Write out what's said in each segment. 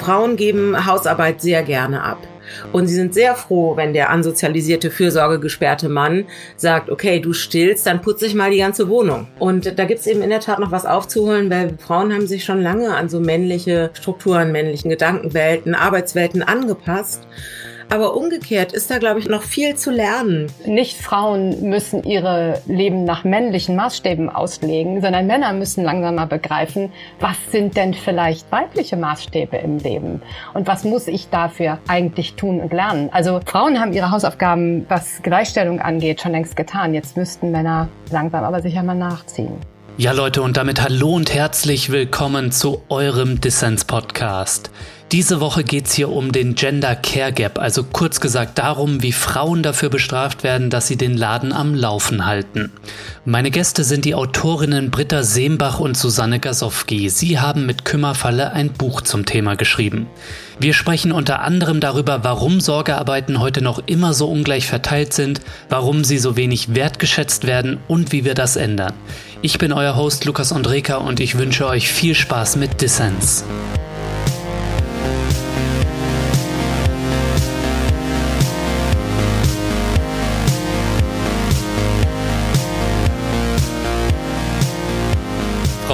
Frauen geben Hausarbeit sehr gerne ab. Und sie sind sehr froh, wenn der ansozialisierte, fürsorgegesperrte Mann sagt, okay, du stillst, dann putze ich mal die ganze Wohnung. Und da gibt's eben in der Tat noch was aufzuholen, weil Frauen haben sich schon lange an so männliche Strukturen, männlichen Gedankenwelten, Arbeitswelten angepasst. Aber umgekehrt ist da, glaube ich, noch viel zu lernen. Nicht Frauen müssen ihre Leben nach männlichen Maßstäben auslegen, sondern Männer müssen langsam mal begreifen, was sind denn vielleicht weibliche Maßstäbe im Leben? Und was muss ich dafür eigentlich tun und lernen? Also Frauen haben ihre Hausaufgaben, was Gleichstellung angeht, schon längst getan. Jetzt müssten Männer langsam aber sicher mal nachziehen. Ja Leute, und damit hallo und herzlich willkommen zu eurem Dissens-Podcast. Diese Woche geht's hier um den Gender Care Gap, also kurz gesagt darum, wie Frauen dafür bestraft werden, dass sie den Laden am Laufen halten. Meine Gäste sind die Autorinnen Britta Seembach und Susanne Gasowski. Sie haben mit Kümmerfalle ein Buch zum Thema geschrieben. Wir sprechen unter anderem darüber, warum Sorgearbeiten heute noch immer so ungleich verteilt sind, warum sie so wenig wertgeschätzt werden und wie wir das ändern. Ich bin euer Host Lukas Andreka und ich wünsche euch viel Spaß mit Dissens.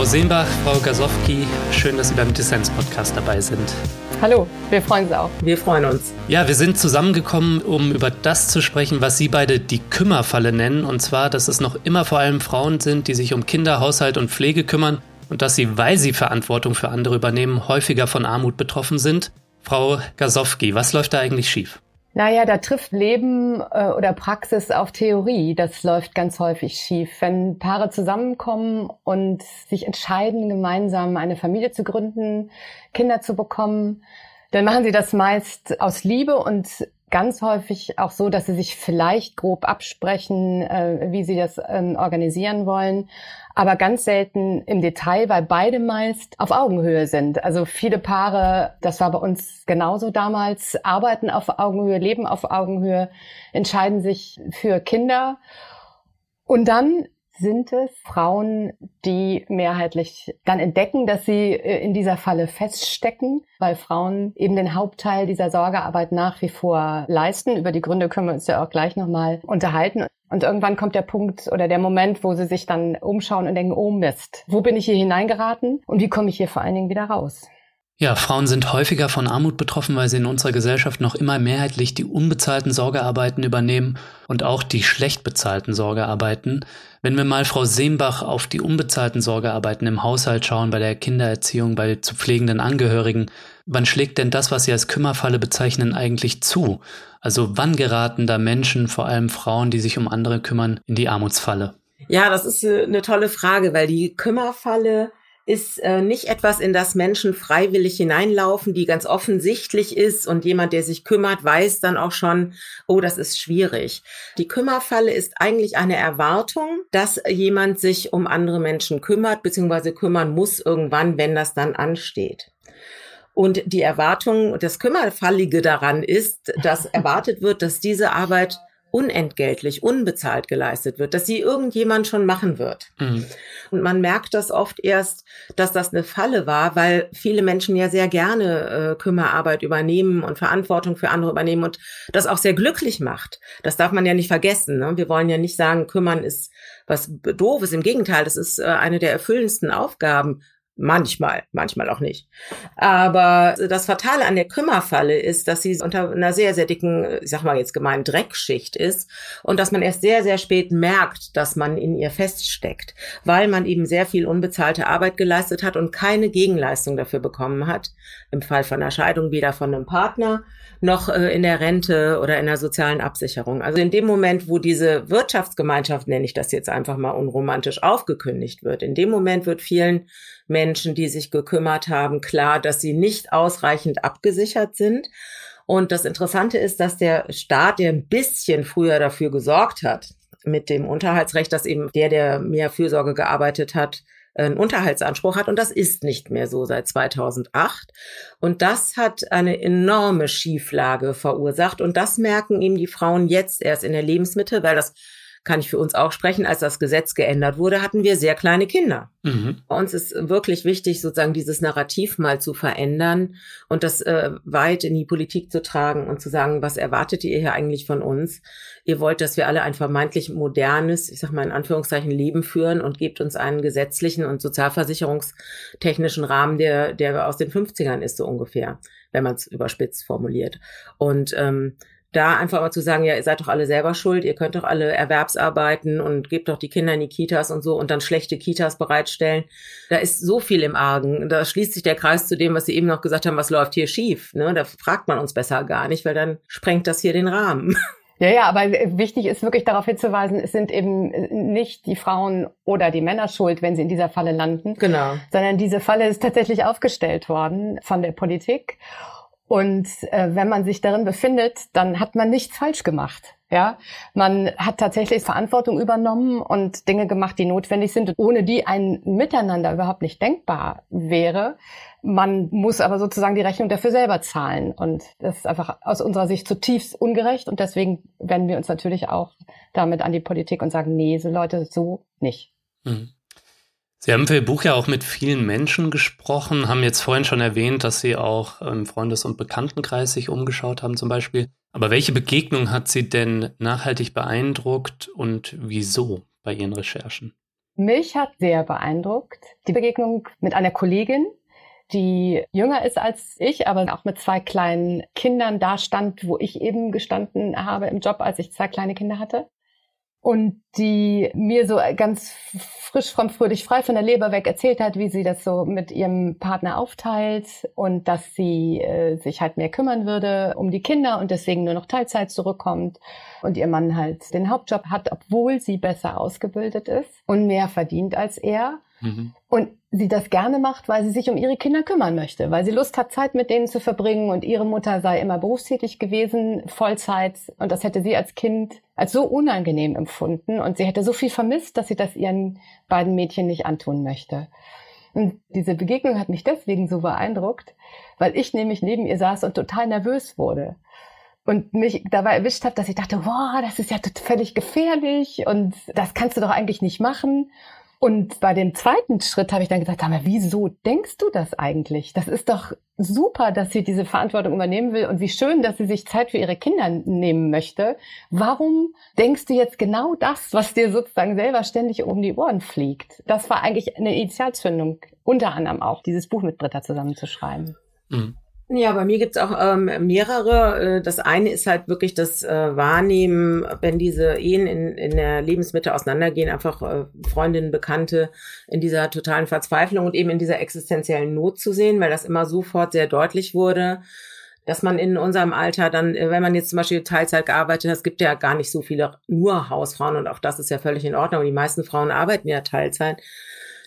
Frau Seembach, Frau Gasowski, schön, dass Sie beim Dissens-Podcast dabei sind. Hallo, wir freuen uns auch. Wir freuen uns. Ja, wir sind zusammengekommen, um über das zu sprechen, was Sie beide die Kümmerfalle nennen. Und zwar, dass es noch immer vor allem Frauen sind, die sich um Kinder, Haushalt und Pflege kümmern und dass sie, weil sie Verantwortung für andere übernehmen, häufiger von Armut betroffen sind. Frau Gasowski, was läuft da eigentlich schief? Naja, da trifft Leben äh, oder Praxis auf Theorie. Das läuft ganz häufig schief. Wenn Paare zusammenkommen und sich entscheiden, gemeinsam eine Familie zu gründen, Kinder zu bekommen, dann machen sie das meist aus Liebe und ganz häufig auch so, dass sie sich vielleicht grob absprechen, äh, wie sie das ähm, organisieren wollen aber ganz selten im Detail, weil beide meist auf Augenhöhe sind. Also viele Paare, das war bei uns genauso damals, arbeiten auf Augenhöhe, leben auf Augenhöhe, entscheiden sich für Kinder. Und dann sind es Frauen, die mehrheitlich dann entdecken, dass sie äh, in dieser Falle feststecken, weil Frauen eben den Hauptteil dieser Sorgearbeit nach wie vor leisten. Über die Gründe können wir uns ja auch gleich nochmal unterhalten. Und irgendwann kommt der Punkt oder der Moment, wo sie sich dann umschauen und denken, oh Mist, wo bin ich hier hineingeraten und wie komme ich hier vor allen Dingen wieder raus? Ja, Frauen sind häufiger von Armut betroffen, weil sie in unserer Gesellschaft noch immer mehrheitlich die unbezahlten Sorgearbeiten übernehmen und auch die schlecht bezahlten Sorgearbeiten. Wenn wir mal Frau Seembach auf die unbezahlten Sorgearbeiten im Haushalt schauen, bei der Kindererziehung, bei zu pflegenden Angehörigen, wann schlägt denn das, was Sie als Kümmerfalle bezeichnen, eigentlich zu? Also wann geraten da Menschen, vor allem Frauen, die sich um andere kümmern, in die Armutsfalle? Ja, das ist eine tolle Frage, weil die Kümmerfalle ist äh, nicht etwas, in das Menschen freiwillig hineinlaufen, die ganz offensichtlich ist und jemand, der sich kümmert, weiß dann auch schon, oh, das ist schwierig. Die Kümmerfalle ist eigentlich eine Erwartung, dass jemand sich um andere Menschen kümmert, beziehungsweise kümmern muss irgendwann, wenn das dann ansteht. Und die Erwartung, das Kümmerfallige daran ist, dass erwartet wird, dass diese Arbeit unentgeltlich, unbezahlt geleistet wird, dass sie irgendjemand schon machen wird. Mhm. Und man merkt das oft erst, dass das eine Falle war, weil viele Menschen ja sehr gerne äh, Kümmerarbeit übernehmen und Verantwortung für andere übernehmen und das auch sehr glücklich macht. Das darf man ja nicht vergessen. Ne? Wir wollen ja nicht sagen, kümmern ist was doofes. Im Gegenteil, das ist äh, eine der erfüllendsten Aufgaben, Manchmal, manchmal auch nicht. Aber das Fatale an der Kümmerfalle ist, dass sie unter einer sehr, sehr dicken, ich sag mal jetzt gemein, Dreckschicht ist und dass man erst sehr, sehr spät merkt, dass man in ihr feststeckt, weil man eben sehr viel unbezahlte Arbeit geleistet hat und keine Gegenleistung dafür bekommen hat. Im Fall von einer Scheidung weder von einem Partner noch äh, in der Rente oder in der sozialen Absicherung. Also in dem Moment, wo diese Wirtschaftsgemeinschaft, nenne ich das jetzt einfach mal unromantisch, aufgekündigt wird, in dem Moment wird vielen Menschen, die sich gekümmert haben, klar, dass sie nicht ausreichend abgesichert sind. Und das Interessante ist, dass der Staat, der ein bisschen früher dafür gesorgt hat, mit dem Unterhaltsrecht, dass eben der, der mehr Fürsorge gearbeitet hat, einen Unterhaltsanspruch hat. Und das ist nicht mehr so seit 2008. Und das hat eine enorme Schieflage verursacht. Und das merken eben die Frauen jetzt erst in der Lebensmittel, weil das kann ich für uns auch sprechen, als das Gesetz geändert wurde, hatten wir sehr kleine Kinder. Mhm. Bei uns ist wirklich wichtig, sozusagen dieses Narrativ mal zu verändern und das äh, weit in die Politik zu tragen und zu sagen, was erwartet ihr hier eigentlich von uns? Ihr wollt, dass wir alle ein vermeintlich modernes, ich sag mal in Anführungszeichen, Leben führen und gebt uns einen gesetzlichen und sozialversicherungstechnischen Rahmen, der, der aus den 50ern ist, so ungefähr, wenn man es überspitzt formuliert. Und ähm, da einfach mal zu sagen, ja, ihr seid doch alle selber schuld, ihr könnt doch alle Erwerbsarbeiten und gebt doch die Kinder in die Kitas und so und dann schlechte Kitas bereitstellen. Da ist so viel im Argen. Da schließt sich der Kreis zu dem, was Sie eben noch gesagt haben, was läuft hier schief. Ne? Da fragt man uns besser gar nicht, weil dann sprengt das hier den Rahmen. Ja, ja, aber wichtig ist wirklich darauf hinzuweisen, es sind eben nicht die Frauen oder die Männer schuld, wenn sie in dieser Falle landen. Genau. Sondern diese Falle ist tatsächlich aufgestellt worden von der Politik. Und äh, wenn man sich darin befindet, dann hat man nichts falsch gemacht. Ja, man hat tatsächlich Verantwortung übernommen und Dinge gemacht, die notwendig sind, ohne die ein Miteinander überhaupt nicht denkbar wäre. Man muss aber sozusagen die Rechnung dafür selber zahlen. Und das ist einfach aus unserer Sicht zutiefst ungerecht. Und deswegen wenden wir uns natürlich auch damit an die Politik und sagen, nee, so Leute, so nicht. Mhm. Sie haben für Ihr Buch ja auch mit vielen Menschen gesprochen, haben jetzt vorhin schon erwähnt, dass Sie auch im Freundes- und Bekanntenkreis sich umgeschaut haben zum Beispiel. Aber welche Begegnung hat Sie denn nachhaltig beeindruckt und wieso bei Ihren Recherchen? Mich hat sehr beeindruckt die Begegnung mit einer Kollegin, die jünger ist als ich, aber auch mit zwei kleinen Kindern da stand, wo ich eben gestanden habe im Job, als ich zwei kleine Kinder hatte und die mir so ganz frisch vom Fröhlich frei von der Leber weg erzählt hat, wie sie das so mit ihrem Partner aufteilt und dass sie äh, sich halt mehr kümmern würde um die Kinder und deswegen nur noch Teilzeit zurückkommt und ihr Mann halt den Hauptjob hat, obwohl sie besser ausgebildet ist und mehr verdient als er. Mhm. Und sie das gerne macht, weil sie sich um ihre Kinder kümmern möchte, weil sie Lust hat, Zeit mit denen zu verbringen und ihre Mutter sei immer berufstätig gewesen, Vollzeit und das hätte sie als Kind als so unangenehm empfunden und sie hätte so viel vermisst, dass sie das ihren beiden Mädchen nicht antun möchte. Und diese Begegnung hat mich deswegen so beeindruckt, weil ich nämlich neben ihr saß und total nervös wurde und mich dabei erwischt habe, dass ich dachte, wow, das ist ja völlig gefährlich und das kannst du doch eigentlich nicht machen. Und bei dem zweiten Schritt habe ich dann gesagt, aber wieso denkst du das eigentlich? Das ist doch super, dass sie diese Verantwortung übernehmen will und wie schön, dass sie sich Zeit für ihre Kinder nehmen möchte. Warum denkst du jetzt genau das, was dir sozusagen selber ständig um die Ohren fliegt? Das war eigentlich eine Initialzündung, unter anderem auch, dieses Buch mit Britta zusammenzuschreiben. Mhm. Ja, bei mir gibt's auch ähm, mehrere. Äh, das eine ist halt wirklich das äh, Wahrnehmen, wenn diese Ehen in, in der Lebensmitte auseinandergehen, einfach äh, Freundinnen, Bekannte in dieser totalen Verzweiflung und eben in dieser existenziellen Not zu sehen, weil das immer sofort sehr deutlich wurde dass man in unserem Alter dann, äh, wenn man jetzt zum Beispiel Teilzeit gearbeitet hat, es gibt ja gar nicht so viele nur Hausfrauen und auch das ist ja völlig in Ordnung. Die meisten Frauen arbeiten ja Teilzeit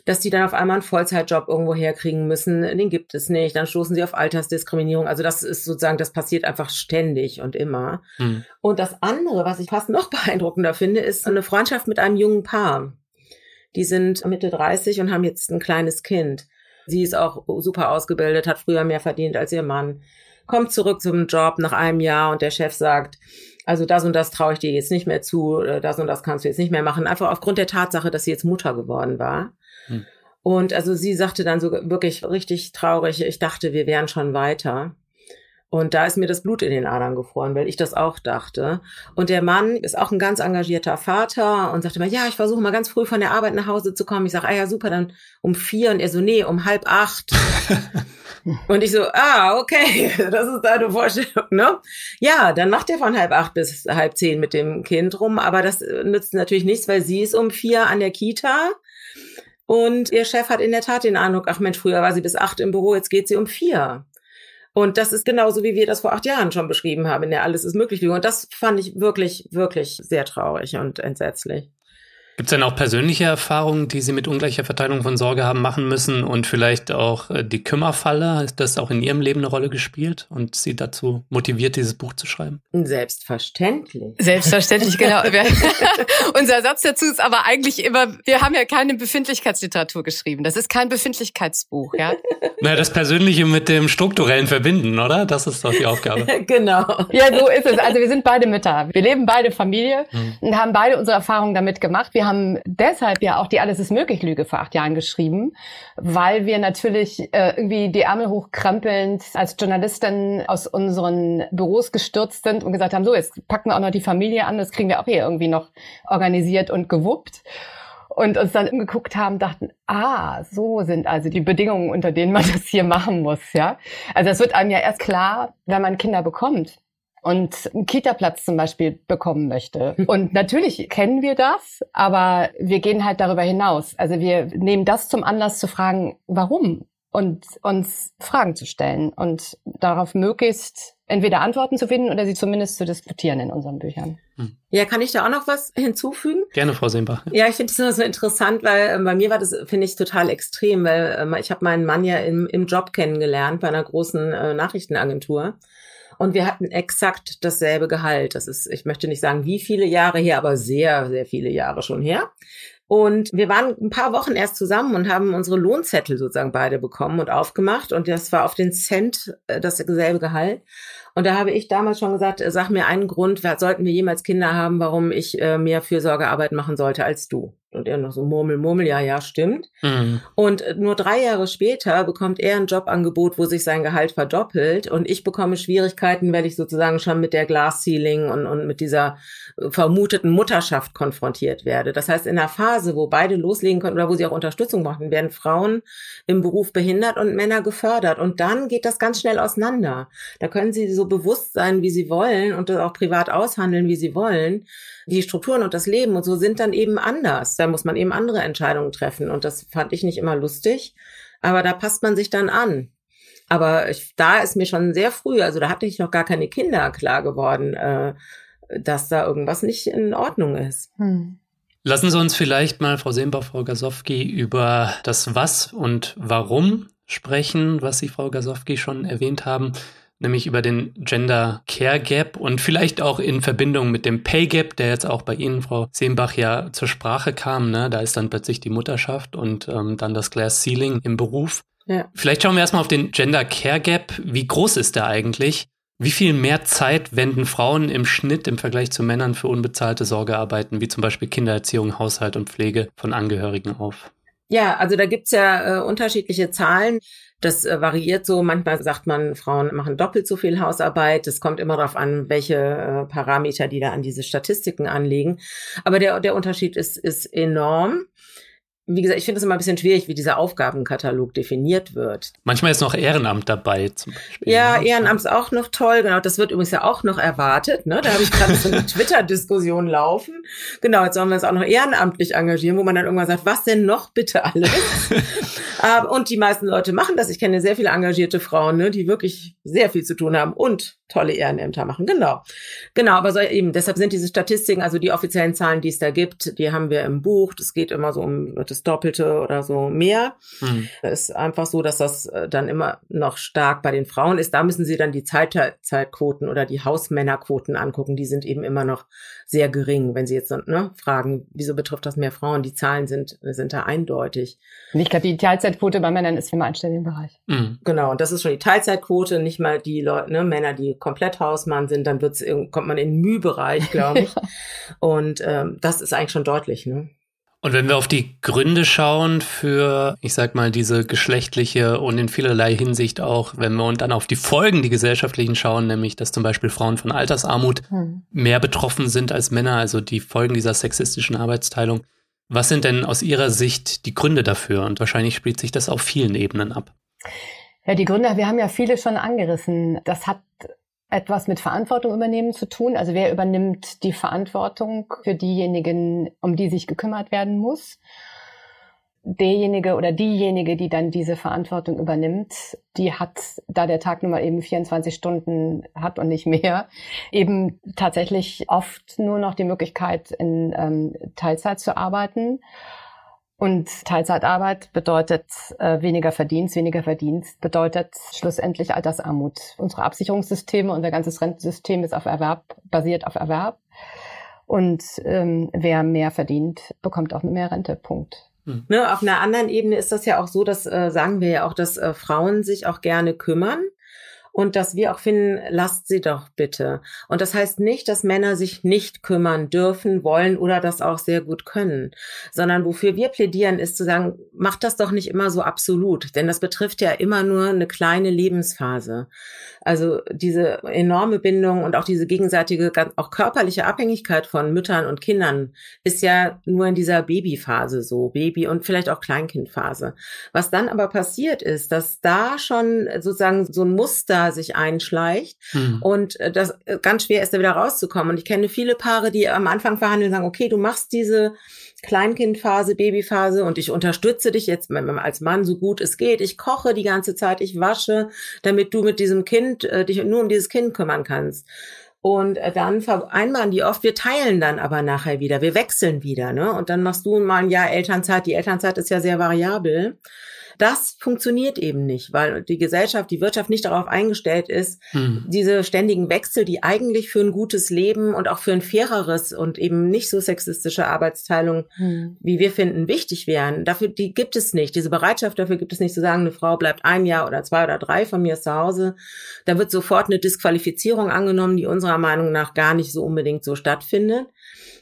dass die dann auf einmal einen Vollzeitjob irgendwo herkriegen müssen. Den gibt es nicht. Dann stoßen sie auf Altersdiskriminierung. Also das ist sozusagen, das passiert einfach ständig und immer. Mhm. Und das andere, was ich fast noch beeindruckender finde, ist eine Freundschaft mit einem jungen Paar. Die sind Mitte 30 und haben jetzt ein kleines Kind. Sie ist auch super ausgebildet, hat früher mehr verdient als ihr Mann. Kommt zurück zum Job nach einem Jahr und der Chef sagt, also das und das traue ich dir jetzt nicht mehr zu, das und das kannst du jetzt nicht mehr machen. Einfach aufgrund der Tatsache, dass sie jetzt Mutter geworden war. Hm. Und also sie sagte dann so wirklich richtig traurig, ich dachte, wir wären schon weiter. Und da ist mir das Blut in den Adern gefroren, weil ich das auch dachte. Und der Mann ist auch ein ganz engagierter Vater und sagte mal, ja, ich versuche mal ganz früh von der Arbeit nach Hause zu kommen. Ich sage, ah ja, super, dann um vier. Und er so, nee, um halb acht. und ich so, ah, okay, das ist deine Vorstellung, ne? Ja, dann macht er von halb acht bis halb zehn mit dem Kind rum. Aber das nützt natürlich nichts, weil sie ist um vier an der Kita und ihr Chef hat in der Tat den Eindruck, ach Mensch, früher war sie bis acht im Büro, jetzt geht sie um vier. Und das ist genauso, wie wir das vor acht Jahren schon beschrieben haben, in der Alles ist möglich. Und das fand ich wirklich, wirklich sehr traurig und entsetzlich. Gibt es denn auch persönliche Erfahrungen, die Sie mit ungleicher Verteilung von Sorge haben machen müssen und vielleicht auch äh, die Kümmerfalle? Hat das auch in Ihrem Leben eine Rolle gespielt und Sie dazu motiviert, dieses Buch zu schreiben? Selbstverständlich. Selbstverständlich, genau. Unser Satz dazu ist aber eigentlich immer, wir haben ja keine Befindlichkeitsliteratur geschrieben. Das ist kein Befindlichkeitsbuch, ja. Naja, das Persönliche mit dem Strukturellen verbinden, oder? Das ist doch die Aufgabe. genau. Ja, so ist es. Also wir sind beide Mütter. Wir leben beide Familie hm. und haben beide unsere Erfahrungen damit gemacht. Wir haben deshalb ja auch die Alles ist möglich Lüge vor acht Jahren geschrieben, weil wir natürlich äh, irgendwie die Ärmel hochkrempelnd als Journalistin aus unseren Büros gestürzt sind und gesagt haben, so, jetzt packen wir auch noch die Familie an, das kriegen wir auch hier irgendwie noch organisiert und gewuppt und uns dann geguckt haben, dachten, ah, so sind also die Bedingungen, unter denen man das hier machen muss, ja. Also es wird einem ja erst klar, wenn man Kinder bekommt und einen Kita-Platz zum Beispiel bekommen möchte. Und natürlich kennen wir das, aber wir gehen halt darüber hinaus. Also wir nehmen das zum Anlass zu fragen, warum? Und uns Fragen zu stellen und darauf möglichst entweder Antworten zu finden oder sie zumindest zu diskutieren in unseren Büchern. Hm. Ja, kann ich da auch noch was hinzufügen? Gerne, Frau Seembach. Ja, ich finde das so interessant, weil äh, bei mir war das, finde ich, total extrem, weil äh, ich habe meinen Mann ja im, im Job kennengelernt bei einer großen äh, Nachrichtenagentur. Und wir hatten exakt dasselbe Gehalt. Das ist, ich möchte nicht sagen, wie viele Jahre her, aber sehr, sehr viele Jahre schon her. Und wir waren ein paar Wochen erst zusammen und haben unsere Lohnzettel sozusagen beide bekommen und aufgemacht. Und das war auf den Cent äh, dasselbe Gehalt. Und da habe ich damals schon gesagt, äh, sag mir einen Grund, sollten wir jemals Kinder haben, warum ich äh, mehr Fürsorgearbeit machen sollte als du. Und er noch so Murmel, Murmel, ja, ja, stimmt. Mhm. Und äh, nur drei Jahre später bekommt er ein Jobangebot, wo sich sein Gehalt verdoppelt. Und ich bekomme Schwierigkeiten, weil ich sozusagen schon mit der Glass Ceiling und, und mit dieser äh, vermuteten Mutterschaft konfrontiert werde. Das heißt, in der Phase, wo beide loslegen können oder wo sie auch Unterstützung machen, werden Frauen im Beruf behindert und Männer gefördert. Und dann geht das ganz schnell auseinander. Da können sie so bewusst sein, wie sie wollen und das auch privat aushandeln, wie sie wollen die Strukturen und das Leben und so sind dann eben anders. Da muss man eben andere Entscheidungen treffen und das fand ich nicht immer lustig, aber da passt man sich dann an. Aber ich, da ist mir schon sehr früh, also da hatte ich noch gar keine Kinder klar geworden, äh, dass da irgendwas nicht in Ordnung ist. Hm. Lassen Sie uns vielleicht mal, Frau Seembach, Frau Gasowski, über das Was und Warum sprechen, was Sie, Frau Gasowski, schon erwähnt haben nämlich über den Gender Care Gap und vielleicht auch in Verbindung mit dem Pay Gap, der jetzt auch bei Ihnen, Frau Seembach, ja zur Sprache kam. Ne? Da ist dann plötzlich die Mutterschaft und ähm, dann das Glass Ceiling im Beruf. Ja. Vielleicht schauen wir erstmal auf den Gender Care Gap. Wie groß ist der eigentlich? Wie viel mehr Zeit wenden Frauen im Schnitt im Vergleich zu Männern für unbezahlte Sorgearbeiten, wie zum Beispiel Kindererziehung, Haushalt und Pflege von Angehörigen auf? Ja, also da gibt's ja äh, unterschiedliche Zahlen. Das äh, variiert so. Manchmal sagt man, Frauen machen doppelt so viel Hausarbeit. Es kommt immer darauf an, welche äh, Parameter die da an diese Statistiken anlegen. Aber der, der Unterschied ist, ist enorm wie gesagt, ich finde es immer ein bisschen schwierig, wie dieser Aufgabenkatalog definiert wird. Manchmal ist noch Ehrenamt dabei, zum Beispiel. Ja, ne? Ehrenamt ist auch noch toll. Genau, das wird übrigens ja auch noch erwartet. Ne? Da habe ich gerade so eine Twitter-Diskussion laufen. Genau, jetzt sollen wir uns auch noch ehrenamtlich engagieren, wo man dann irgendwann sagt, was denn noch bitte alles? und die meisten Leute machen das. Ich kenne sehr viele engagierte Frauen, ne, die wirklich sehr viel zu tun haben und tolle Ehrenämter machen. Genau. Genau, aber so eben, deshalb sind diese Statistiken, also die offiziellen Zahlen, die es da gibt, die haben wir im Buch. Das geht immer so um das Doppelte oder so mehr. Mhm. Es ist einfach so, dass das äh, dann immer noch stark bei den Frauen ist. Da müssen Sie dann die Zeitzeitquoten oder die Hausmännerquoten angucken. Die sind eben immer noch sehr gering. Wenn Sie jetzt ne, fragen, wieso betrifft das mehr Frauen? Die Zahlen sind, sind da eindeutig. Und ich glaube, die Teilzeitquote bei Männern ist im einstelligen Bereich. Mhm. Genau, und das ist schon die Teilzeitquote, nicht mal die Leute, ne, Männer, die komplett Hausmann sind, dann wird's, kommt man in den Mühbereich, glaube ich. und ähm, das ist eigentlich schon deutlich. Ne? Und wenn wir auf die Gründe schauen für, ich sag mal, diese geschlechtliche und in vielerlei Hinsicht auch, wenn wir dann auf die Folgen, die gesellschaftlichen schauen, nämlich, dass zum Beispiel Frauen von Altersarmut hm. mehr betroffen sind als Männer, also die Folgen dieser sexistischen Arbeitsteilung. Was sind denn aus Ihrer Sicht die Gründe dafür? Und wahrscheinlich spielt sich das auf vielen Ebenen ab. Ja, die Gründe, wir haben ja viele schon angerissen. Das hat etwas mit Verantwortung übernehmen zu tun. Also wer übernimmt die Verantwortung für diejenigen, um die sich gekümmert werden muss? derjenige oder diejenige, die dann diese Verantwortung übernimmt, die hat, da der Tag nun mal eben 24 Stunden hat und nicht mehr, eben tatsächlich oft nur noch die Möglichkeit, in ähm, Teilzeit zu arbeiten. Und Teilzeitarbeit bedeutet äh, weniger Verdienst. Weniger Verdienst bedeutet schlussendlich Altersarmut. Unsere Absicherungssysteme, unser ganzes Rentensystem ist auf Erwerb, basiert auf Erwerb. Und ähm, wer mehr verdient, bekommt auch mehr Rente. Punkt. Hm. Ne, auf einer anderen Ebene ist das ja auch so, dass äh, sagen wir ja auch, dass äh, Frauen sich auch gerne kümmern und dass wir auch finden, lasst sie doch bitte. Und das heißt nicht, dass Männer sich nicht kümmern dürfen, wollen oder das auch sehr gut können, sondern wofür wir plädieren, ist zu sagen, macht das doch nicht immer so absolut, denn das betrifft ja immer nur eine kleine Lebensphase. Also diese enorme Bindung und auch diese gegenseitige, auch körperliche Abhängigkeit von Müttern und Kindern ist ja nur in dieser Babyphase so, Baby- und vielleicht auch Kleinkindphase. Was dann aber passiert ist, dass da schon sozusagen so ein Muster sich einschleicht mhm. und äh, das äh, ganz schwer ist, da wieder rauszukommen. Und ich kenne viele Paare, die am Anfang verhandeln, sagen, okay, du machst diese Kleinkindphase, Babyphase und ich unterstütze dich jetzt als Mann so gut es geht. Ich koche die ganze Zeit, ich wasche, damit du mit diesem Kind äh, dich nur um dieses Kind kümmern kannst. Und äh, dann vereinbaren die oft, wir teilen dann aber nachher wieder, wir wechseln wieder, ne? Und dann machst du mal ein Jahr Elternzeit. Die Elternzeit ist ja sehr variabel. Das funktioniert eben nicht, weil die Gesellschaft, die Wirtschaft nicht darauf eingestellt ist, mhm. diese ständigen Wechsel, die eigentlich für ein gutes Leben und auch für ein faireres und eben nicht so sexistische Arbeitsteilung, mhm. wie wir finden, wichtig wären. Dafür, die gibt es nicht. Diese Bereitschaft dafür gibt es nicht zu sagen, eine Frau bleibt ein Jahr oder zwei oder drei von mir zu Hause. Da wird sofort eine Disqualifizierung angenommen, die unserer Meinung nach gar nicht so unbedingt so stattfindet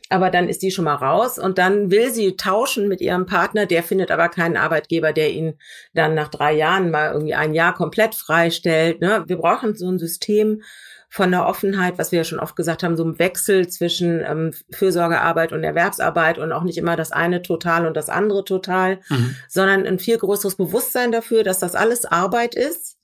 aber dann ist die schon mal raus und dann will sie tauschen mit ihrem Partner, der findet aber keinen Arbeitgeber, der ihn dann nach drei Jahren mal irgendwie ein Jahr komplett freistellt. Ne? Wir brauchen so ein System von der Offenheit, was wir ja schon oft gesagt haben, so ein Wechsel zwischen ähm, Fürsorgearbeit und Erwerbsarbeit und auch nicht immer das eine total und das andere total, mhm. sondern ein viel größeres Bewusstsein dafür, dass das alles Arbeit ist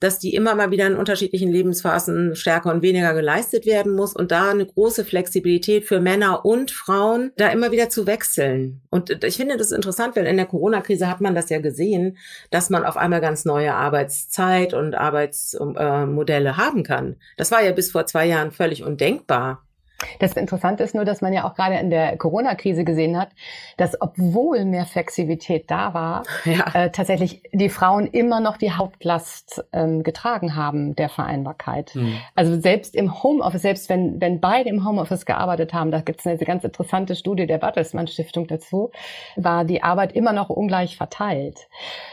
dass die immer mal wieder in unterschiedlichen Lebensphasen stärker und weniger geleistet werden muss und da eine große Flexibilität für Männer und Frauen, da immer wieder zu wechseln. Und ich finde das interessant, weil in der Corona-Krise hat man das ja gesehen, dass man auf einmal ganz neue Arbeitszeit und Arbeitsmodelle haben kann. Das war ja bis vor zwei Jahren völlig undenkbar. Das Interessante ist nur, dass man ja auch gerade in der Corona-Krise gesehen hat, dass obwohl mehr Flexibilität da war, ja. äh, tatsächlich die Frauen immer noch die Hauptlast ähm, getragen haben der Vereinbarkeit. Mhm. Also selbst im Homeoffice, selbst wenn, wenn beide im Homeoffice gearbeitet haben, da gibt es eine ganz interessante Studie der Bertelsmann Stiftung dazu, war die Arbeit immer noch ungleich verteilt.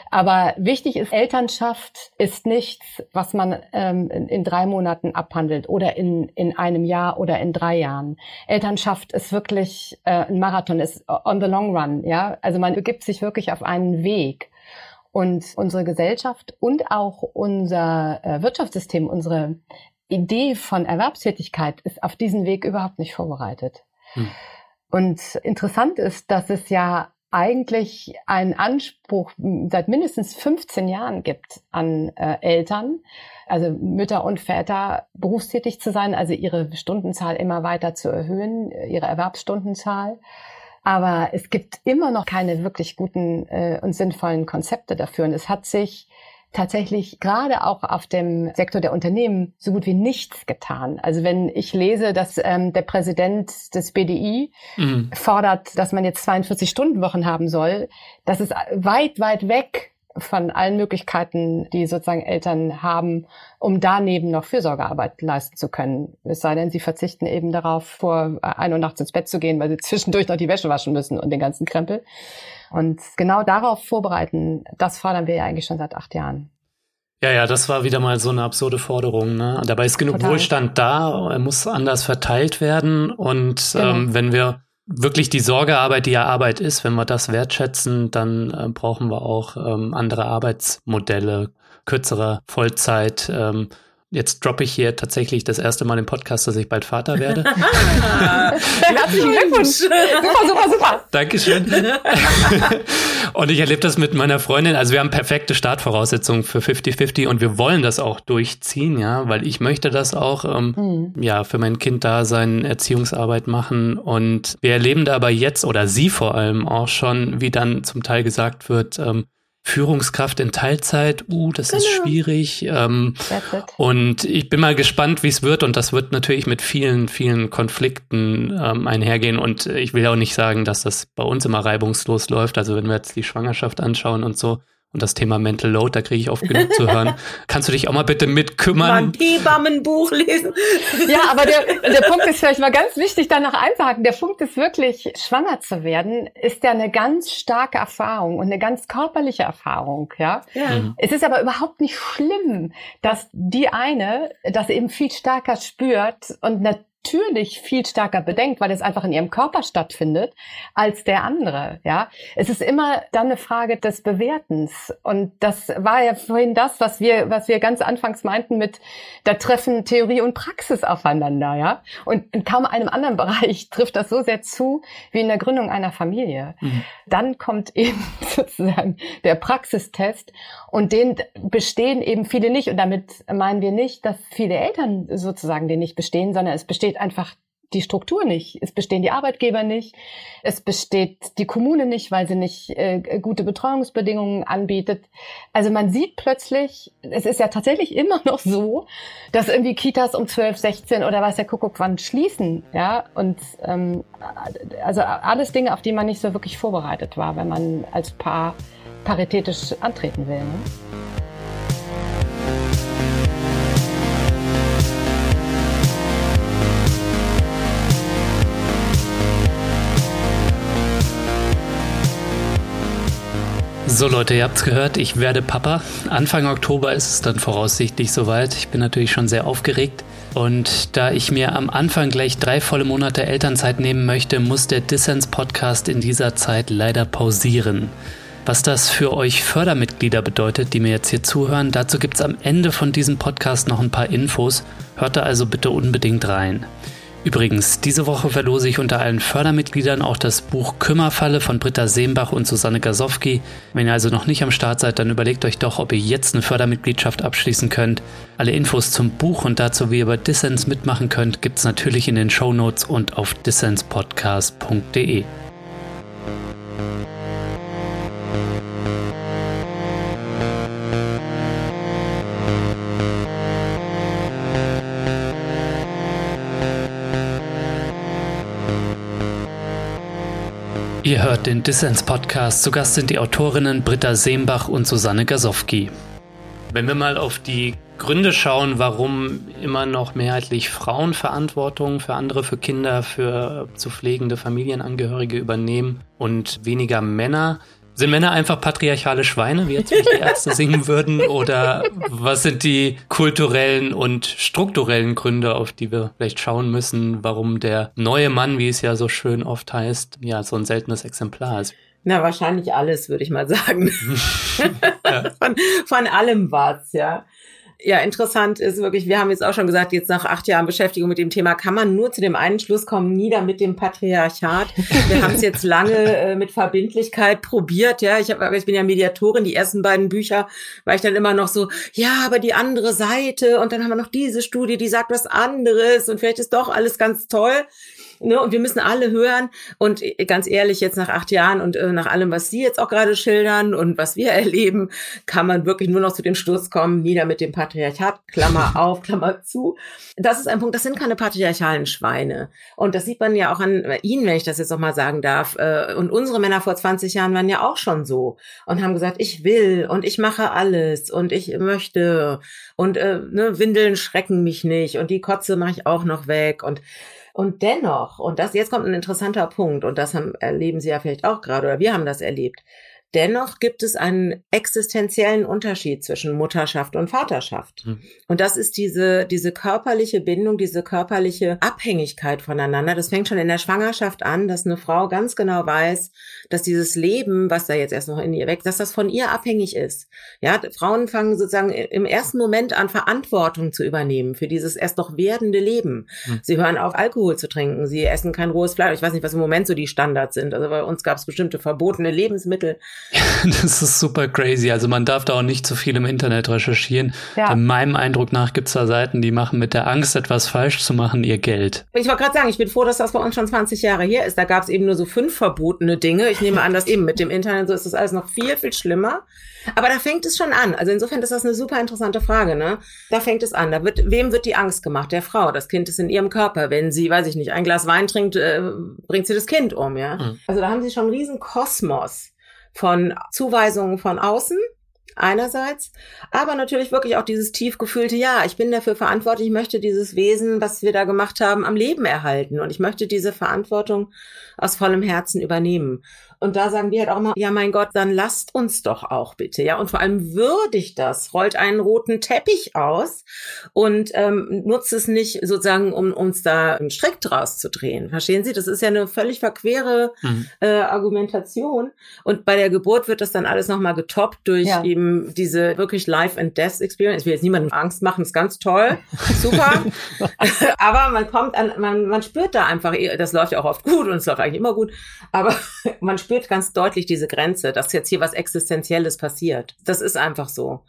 Aber wichtig ist, Elternschaft ist nichts, was man ähm, in, in drei Monaten abhandelt oder in, in einem Jahr oder in drei Jahren. Elternschaft ist wirklich äh, ein Marathon, ist on the long run, ja. Also man begibt sich wirklich auf einen Weg. Und unsere Gesellschaft und auch unser äh, Wirtschaftssystem, unsere Idee von Erwerbstätigkeit ist auf diesen Weg überhaupt nicht vorbereitet. Hm. Und interessant ist, dass es ja eigentlich einen Anspruch seit mindestens 15 Jahren gibt an äh, Eltern, also Mütter und Väter, berufstätig zu sein, also ihre Stundenzahl immer weiter zu erhöhen, ihre Erwerbsstundenzahl. Aber es gibt immer noch keine wirklich guten äh, und sinnvollen Konzepte dafür. Und es hat sich tatsächlich gerade auch auf dem Sektor der Unternehmen so gut wie nichts getan. Also wenn ich lese, dass ähm, der Präsident des BDI mhm. fordert, dass man jetzt 42 Stunden Wochen haben soll, das ist weit, weit weg von allen Möglichkeiten, die sozusagen Eltern haben, um daneben noch Fürsorgearbeit leisten zu können. Es sei denn, sie verzichten eben darauf, vor ein Uhr nachts ins Bett zu gehen, weil sie zwischendurch noch die Wäsche waschen müssen und den ganzen Krempel. Und genau darauf vorbereiten, das fordern wir ja eigentlich schon seit acht Jahren. Ja, ja, das war wieder mal so eine absurde Forderung. Ne? Dabei ist genug Total. Wohlstand da, er muss anders verteilt werden. Und genau. ähm, wenn wir wirklich die Sorgearbeit, die ja Arbeit ist, wenn wir das wertschätzen, dann äh, brauchen wir auch ähm, andere Arbeitsmodelle, kürzere Vollzeit. Ähm, Jetzt droppe ich hier tatsächlich das erste Mal im Podcast, dass ich bald Vater werde. Herzlichen Glückwunsch. Super, super, super. Dankeschön. und ich erlebe das mit meiner Freundin. Also wir haben perfekte Startvoraussetzungen für 50-50 und wir wollen das auch durchziehen, ja, weil ich möchte das auch, ähm, mhm. ja, für mein Kind da sein, Erziehungsarbeit machen. Und wir erleben da aber jetzt oder sie vor allem auch schon, wie dann zum Teil gesagt wird, ähm, Führungskraft in Teilzeit, uh, das genau. ist schwierig. Ähm, und ich bin mal gespannt, wie es wird. Und das wird natürlich mit vielen, vielen Konflikten ähm, einhergehen. Und ich will auch nicht sagen, dass das bei uns immer reibungslos läuft. Also wenn wir jetzt die Schwangerschaft anschauen und so, und das Thema Mental Load, da kriege ich oft genug zu hören. Kannst du dich auch mal bitte mitkümmern? Mal ein Hebammenbuch lesen. Ja, aber der, der Punkt ist vielleicht mal ganz wichtig, da noch einzuhaken. Der Punkt ist wirklich, schwanger zu werden, ist ja eine ganz starke Erfahrung und eine ganz körperliche Erfahrung, ja. ja. Mhm. Es ist aber überhaupt nicht schlimm, dass die eine das eben viel stärker spürt und natürlich natürlich viel stärker bedenkt, weil es einfach in ihrem Körper stattfindet, als der andere, ja. Es ist immer dann eine Frage des Bewertens. Und das war ja vorhin das, was wir, was wir ganz anfangs meinten mit, da treffen Theorie und Praxis aufeinander, ja. Und in kaum einem anderen Bereich trifft das so sehr zu, wie in der Gründung einer Familie. Mhm. Dann kommt eben sozusagen der Praxistest und den bestehen eben viele nicht. Und damit meinen wir nicht, dass viele Eltern sozusagen den nicht bestehen, sondern es besteht besteht einfach die Struktur nicht. Es bestehen die Arbeitgeber nicht. Es besteht die Kommune nicht, weil sie nicht äh, gute Betreuungsbedingungen anbietet. Also man sieht plötzlich, es ist ja tatsächlich immer noch so, dass irgendwie Kitas um 12, 16 oder was der Kuckuck wann schließen. Ja, und ähm, also alles Dinge, auf die man nicht so wirklich vorbereitet war, wenn man als Paar paritätisch antreten will. Ne? So Leute, ihr habt's gehört, ich werde Papa. Anfang Oktober ist es dann voraussichtlich soweit. Ich bin natürlich schon sehr aufgeregt. Und da ich mir am Anfang gleich drei volle Monate Elternzeit nehmen möchte, muss der Dissens Podcast in dieser Zeit leider pausieren. Was das für euch Fördermitglieder bedeutet, die mir jetzt hier zuhören, dazu gibt's am Ende von diesem Podcast noch ein paar Infos. Hört da also bitte unbedingt rein. Übrigens, diese Woche verlose ich unter allen Fördermitgliedern auch das Buch Kümmerfalle von Britta Seembach und Susanne Gasowski. Wenn ihr also noch nicht am Start seid, dann überlegt euch doch, ob ihr jetzt eine Fördermitgliedschaft abschließen könnt. Alle Infos zum Buch und dazu, wie ihr bei Dissens mitmachen könnt, gibt's natürlich in den Show Notes und auf dissenspodcast.de. den Dissens-Podcast. Zu Gast sind die Autorinnen Britta Seembach und Susanne Gasowski. Wenn wir mal auf die Gründe schauen, warum immer noch mehrheitlich Frauen Verantwortung für andere, für Kinder, für zu pflegende Familienangehörige übernehmen und weniger Männer, sind Männer einfach patriarchale Schweine, wie jetzt die Ärzte singen würden? Oder was sind die kulturellen und strukturellen Gründe, auf die wir vielleicht schauen müssen, warum der neue Mann, wie es ja so schön oft heißt, ja, so ein seltenes Exemplar ist? Na, wahrscheinlich alles, würde ich mal sagen. von, von allem was, ja. Ja, interessant ist wirklich, wir haben jetzt auch schon gesagt, jetzt nach acht Jahren Beschäftigung mit dem Thema kann man nur zu dem einen Schluss kommen, nieder mit dem Patriarchat. Wir haben es jetzt lange äh, mit Verbindlichkeit probiert, ja. Ich, hab, ich bin ja Mediatorin, die ersten beiden Bücher war ich dann immer noch so, ja, aber die andere Seite und dann haben wir noch diese Studie, die sagt was anderes und vielleicht ist doch alles ganz toll. Ne? Und wir müssen alle hören. Und äh, ganz ehrlich, jetzt nach acht Jahren und äh, nach allem, was Sie jetzt auch gerade schildern und was wir erleben, kann man wirklich nur noch zu dem Schluss kommen, nieder mit dem Patriarchat, Klammer auf, Klammer zu. Das ist ein Punkt, das sind keine patriarchalen Schweine. Und das sieht man ja auch an Ihnen, wenn ich das jetzt noch mal sagen darf. Äh, und unsere Männer vor 20 Jahren waren ja auch schon so und haben gesagt, ich will und ich mache alles und ich möchte und äh, ne, Windeln schrecken mich nicht und die Kotze mache ich auch noch weg und und dennoch, und das jetzt kommt ein interessanter Punkt, und das haben, erleben Sie ja vielleicht auch gerade, oder wir haben das erlebt, Dennoch gibt es einen existenziellen Unterschied zwischen Mutterschaft und Vaterschaft. Mhm. Und das ist diese, diese körperliche Bindung, diese körperliche Abhängigkeit voneinander. Das fängt schon in der Schwangerschaft an, dass eine Frau ganz genau weiß, dass dieses Leben, was da jetzt erst noch in ihr weg, dass das von ihr abhängig ist. Ja, Frauen fangen sozusagen im ersten Moment an, Verantwortung zu übernehmen für dieses erst noch werdende Leben. Mhm. Sie hören auf, Alkohol zu trinken. Sie essen kein rohes Fleisch. Ich weiß nicht, was im Moment so die Standards sind. Also bei uns gab es bestimmte verbotene Lebensmittel. das ist super crazy. Also man darf da auch nicht zu viel im Internet recherchieren. Ja. In meinem Eindruck nach gibt es da Seiten, die machen mit der Angst, etwas falsch zu machen, ihr Geld. Ich wollte gerade sagen, ich bin froh, dass das bei uns schon 20 Jahre her ist. Da gab es eben nur so fünf verbotene Dinge. Ich nehme an, dass eben mit dem Internet so ist das alles noch viel, viel schlimmer. Aber da fängt es schon an. Also insofern ist das eine super interessante Frage, ne? Da fängt es an. Da wird, wem wird die Angst gemacht? Der Frau. Das Kind ist in ihrem Körper. Wenn sie, weiß ich nicht, ein Glas Wein trinkt, äh, bringt sie das Kind um, ja? Mhm. Also da haben sie schon einen riesen Kosmos von Zuweisungen von außen einerseits, aber natürlich wirklich auch dieses tief gefühlte, ja, ich bin dafür verantwortlich, ich möchte dieses Wesen, was wir da gemacht haben, am Leben erhalten und ich möchte diese Verantwortung aus vollem Herzen übernehmen. Und da sagen wir halt auch immer, ja, mein Gott, dann lasst uns doch auch bitte, ja. Und vor allem würdigt das, rollt einen roten Teppich aus und ähm, nutzt es nicht sozusagen, um uns da einen Strick draus zu drehen. Verstehen Sie? Das ist ja eine völlig verquere mhm. äh, Argumentation. Und bei der Geburt wird das dann alles nochmal getoppt durch ja. eben diese wirklich Life and Death Experience. Ich will jetzt niemandem Angst machen, ist ganz toll, super. Aber man kommt an, man, man spürt da einfach, das läuft ja auch oft gut und es läuft eigentlich immer gut, aber man spürt ganz deutlich diese Grenze, dass jetzt hier was Existenzielles passiert. Das ist einfach so.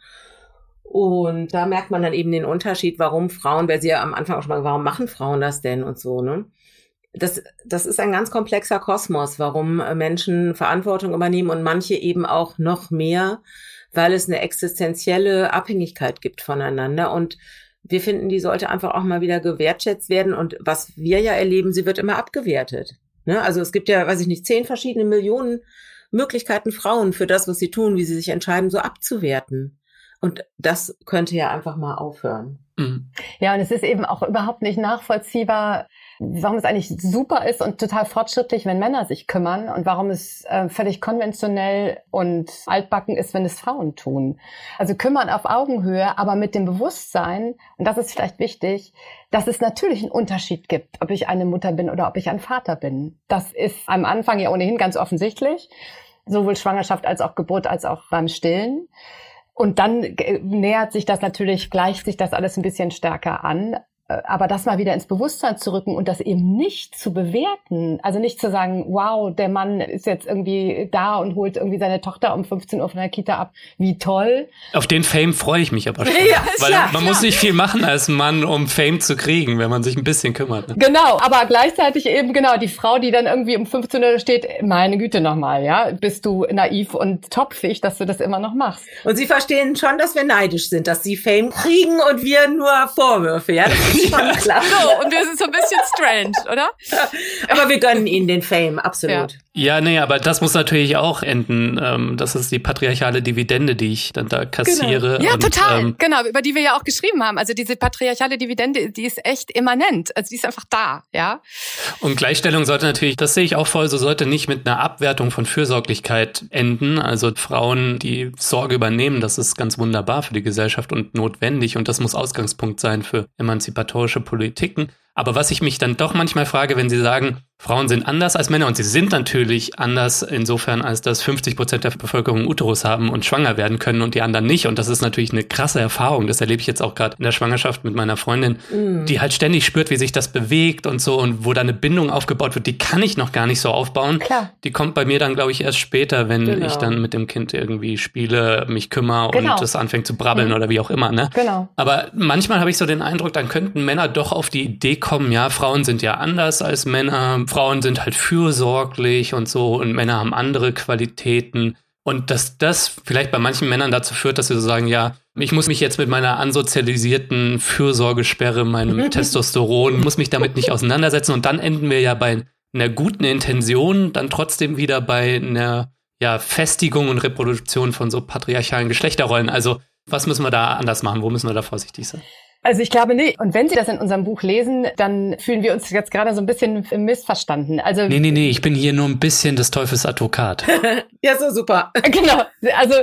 Und da merkt man dann eben den Unterschied, warum Frauen, weil sie ja am Anfang auch schon mal, warum machen Frauen das denn und so, ne? Das, das ist ein ganz komplexer Kosmos, warum Menschen Verantwortung übernehmen und manche eben auch noch mehr, weil es eine existenzielle Abhängigkeit gibt voneinander und wir finden, die sollte einfach auch mal wieder gewertschätzt werden. Und was wir ja erleben, sie wird immer abgewertet. Ne? Also es gibt ja, weiß ich nicht, zehn verschiedene Millionen Möglichkeiten, Frauen für das, was sie tun, wie sie sich entscheiden, so abzuwerten. Und das könnte ja einfach mal aufhören. Mhm. Ja, und es ist eben auch überhaupt nicht nachvollziehbar, warum es eigentlich super ist und total fortschrittlich, wenn Männer sich kümmern und warum es äh, völlig konventionell und altbacken ist, wenn es Frauen tun. Also kümmern auf Augenhöhe, aber mit dem Bewusstsein, und das ist vielleicht wichtig, dass es natürlich einen Unterschied gibt, ob ich eine Mutter bin oder ob ich ein Vater bin. Das ist am Anfang ja ohnehin ganz offensichtlich, sowohl Schwangerschaft als auch Geburt als auch beim Stillen. Und dann äh, nähert sich das natürlich, gleicht sich das alles ein bisschen stärker an. Äh, aber das mal wieder ins Bewusstsein zu rücken und das eben nicht zu bewerten, also nicht zu sagen, wow, der Mann ist jetzt irgendwie da und holt irgendwie seine Tochter um 15 Uhr von der Kita ab, wie toll. Auf den Fame freue ich mich aber schon, ja, weil ja, man klar. muss nicht viel machen als Mann, um Fame zu kriegen, wenn man sich ein bisschen kümmert. Ne? Genau, aber gleichzeitig eben genau die Frau, die dann irgendwie um 15 Uhr steht, meine Güte nochmal, ja, bist du naiv und topfig, dass du das immer noch machst. Und sie verstehen schon, dass wir neidisch sind, dass sie Fame kriegen und wir nur Vorwürfe, ja. schon klar. So, und wir sind so ein bisschen strange, oder? Aber wir gönnen ihnen den Fame, absolut. Ja. Ja, nee, aber das muss natürlich auch enden. Ähm, das ist die patriarchale Dividende, die ich dann da kassiere. Genau. Ja, und, total. Ähm, genau, über die wir ja auch geschrieben haben. Also diese patriarchale Dividende, die ist echt immanent. Also die ist einfach da, ja. Und Gleichstellung sollte natürlich, das sehe ich auch voll, so sollte nicht mit einer Abwertung von Fürsorglichkeit enden. Also Frauen, die Sorge übernehmen, das ist ganz wunderbar für die Gesellschaft und notwendig. Und das muss Ausgangspunkt sein für emanzipatorische Politiken. Aber was ich mich dann doch manchmal frage, wenn Sie sagen, Frauen sind anders als Männer und sie sind natürlich anders insofern, als dass 50 Prozent der Bevölkerung Uterus haben und schwanger werden können und die anderen nicht. Und das ist natürlich eine krasse Erfahrung. Das erlebe ich jetzt auch gerade in der Schwangerschaft mit meiner Freundin, mm. die halt ständig spürt, wie sich das bewegt und so und wo da eine Bindung aufgebaut wird, die kann ich noch gar nicht so aufbauen. Klar. Die kommt bei mir dann, glaube ich, erst später, wenn genau. ich dann mit dem Kind irgendwie spiele, mich kümmere genau. und es anfängt zu brabbeln mhm. oder wie auch immer. Ne? Genau. Aber manchmal habe ich so den Eindruck, dann könnten Männer doch auf die Idee kommen, ja, Frauen sind ja anders als Männer Frauen sind halt fürsorglich und so und Männer haben andere Qualitäten. Und dass das vielleicht bei manchen Männern dazu führt, dass sie so sagen, ja, ich muss mich jetzt mit meiner ansozialisierten Fürsorgesperre, meinem Testosteron, muss mich damit nicht auseinandersetzen. Und dann enden wir ja bei einer guten Intention, dann trotzdem wieder bei einer ja, Festigung und Reproduktion von so patriarchalen Geschlechterrollen. Also was müssen wir da anders machen? Wo müssen wir da vorsichtig sein? Also ich glaube nicht. Und wenn Sie das in unserem Buch lesen, dann fühlen wir uns jetzt gerade so ein bisschen missverstanden. Also nee, nee, nee, ich bin hier nur ein bisschen des Teufels Advokat. ja, so super. Genau. Also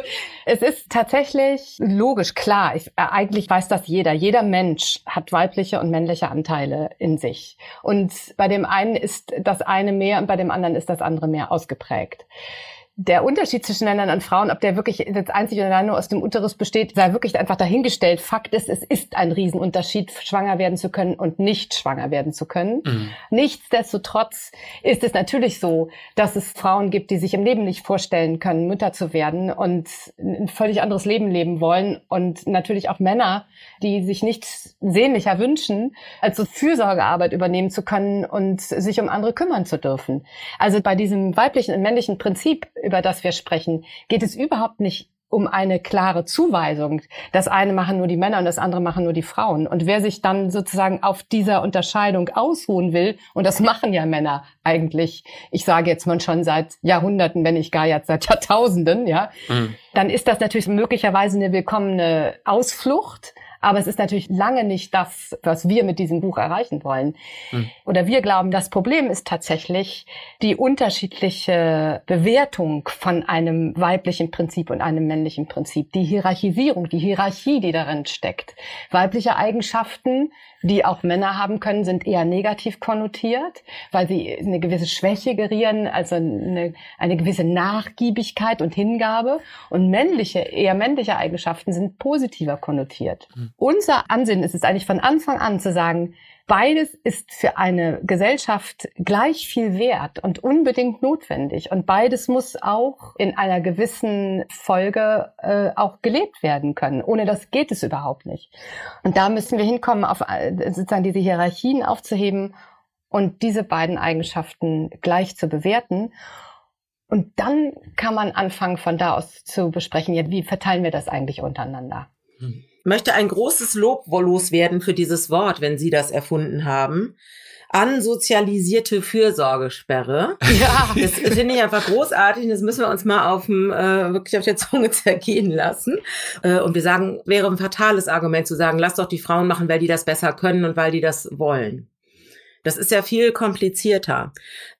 es ist tatsächlich logisch, klar. Ich, äh, eigentlich weiß das jeder. Jeder Mensch hat weibliche und männliche Anteile in sich. Und bei dem einen ist das eine mehr und bei dem anderen ist das andere mehr ausgeprägt der Unterschied zwischen Männern und Frauen, ob der wirklich jetzt einzig und allein nur aus dem Uterus besteht, sei wirklich einfach dahingestellt. Fakt ist, es ist ein Riesenunterschied, schwanger werden zu können und nicht schwanger werden zu können. Mhm. Nichtsdestotrotz ist es natürlich so, dass es Frauen gibt, die sich im Leben nicht vorstellen können, Mütter zu werden und ein völlig anderes Leben leben wollen. Und natürlich auch Männer, die sich nichts sehnlicher wünschen, als so Fürsorgearbeit übernehmen zu können und sich um andere kümmern zu dürfen. Also bei diesem weiblichen und männlichen Prinzip über das wir sprechen, geht es überhaupt nicht um eine klare Zuweisung. Das eine machen nur die Männer und das andere machen nur die Frauen. Und wer sich dann sozusagen auf dieser Unterscheidung ausruhen will, und das machen ja Männer eigentlich, ich sage jetzt mal schon seit Jahrhunderten, wenn nicht gar jetzt seit Jahrtausenden, ja, mhm. dann ist das natürlich möglicherweise eine willkommene Ausflucht. Aber es ist natürlich lange nicht das, was wir mit diesem Buch erreichen wollen. Mhm. Oder wir glauben, das Problem ist tatsächlich die unterschiedliche Bewertung von einem weiblichen Prinzip und einem männlichen Prinzip. Die Hierarchisierung, die Hierarchie, die darin steckt. Weibliche Eigenschaften die auch Männer haben können, sind eher negativ konnotiert, weil sie eine gewisse Schwäche gerieren, also eine, eine gewisse Nachgiebigkeit und Hingabe. Und männliche, eher männliche Eigenschaften sind positiver konnotiert. Mhm. Unser Ansinnen ist es eigentlich von Anfang an zu sagen, Beides ist für eine Gesellschaft gleich viel wert und unbedingt notwendig. Und beides muss auch in einer gewissen Folge äh, auch gelebt werden können. Ohne das geht es überhaupt nicht. Und da müssen wir hinkommen, auf äh, sozusagen diese Hierarchien aufzuheben und diese beiden Eigenschaften gleich zu bewerten. Und dann kann man anfangen, von da aus zu besprechen, ja, wie verteilen wir das eigentlich untereinander? Hm möchte ein großes Lob loswerden für dieses Wort, wenn Sie das erfunden haben. Ansozialisierte Fürsorgesperre. Ja. Das finde ich einfach großartig. Das müssen wir uns mal auf dem, äh, wirklich auf der Zunge zergehen lassen. Äh, und wir sagen, wäre ein fatales Argument zu sagen, lass doch die Frauen machen, weil die das besser können und weil die das wollen. Das ist ja viel komplizierter.